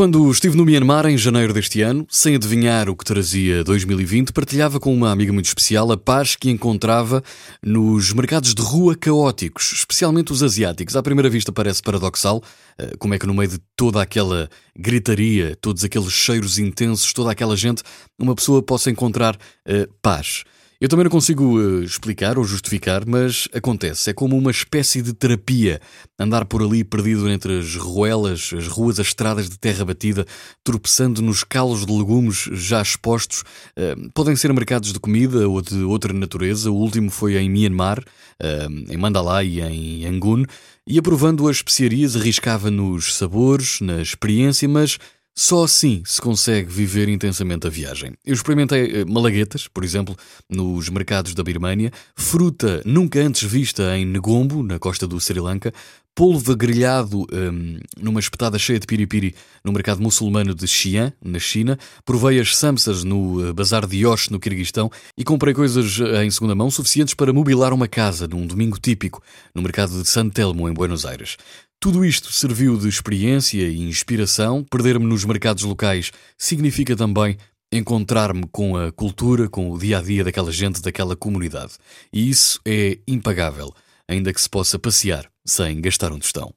Quando estive no Myanmar em janeiro deste ano, sem adivinhar o que trazia 2020, partilhava com uma amiga muito especial a paz que encontrava nos mercados de rua caóticos, especialmente os asiáticos. À primeira vista parece paradoxal, eh, como é que no meio de toda aquela gritaria, todos aqueles cheiros intensos, toda aquela gente, uma pessoa possa encontrar uh, paz. Eu também não consigo uh, explicar ou justificar, mas acontece. É como uma espécie de terapia. Andar por ali perdido entre as ruelas, as ruas, as estradas de terra batida, tropeçando nos calos de legumes já expostos. Uh, podem ser mercados de comida ou de outra natureza. O último foi em Myanmar, uh, em Mandalay e em Yangon. E aprovando as especiarias, arriscava nos sabores, na experiência, mas só assim se consegue viver intensamente a viagem. Eu experimentei eh, malaguetas, por exemplo, nos mercados da Birmânia, fruta nunca antes vista em Negombo, na costa do Sri Lanka, polvo grelhado um, numa espetada cheia de piripiri no mercado muçulmano de Xi'an, na China, provei as samsas no eh, bazar de Yosh, no Kirguistão, e comprei coisas eh, em segunda mão suficientes para mobilar uma casa num domingo típico no mercado de San Telmo, em Buenos Aires. Tudo isto serviu de experiência e inspiração. Perder-me nos mercados locais significa também encontrar-me com a cultura, com o dia a dia daquela gente, daquela comunidade. E isso é impagável, ainda que se possa passear sem gastar um tostão.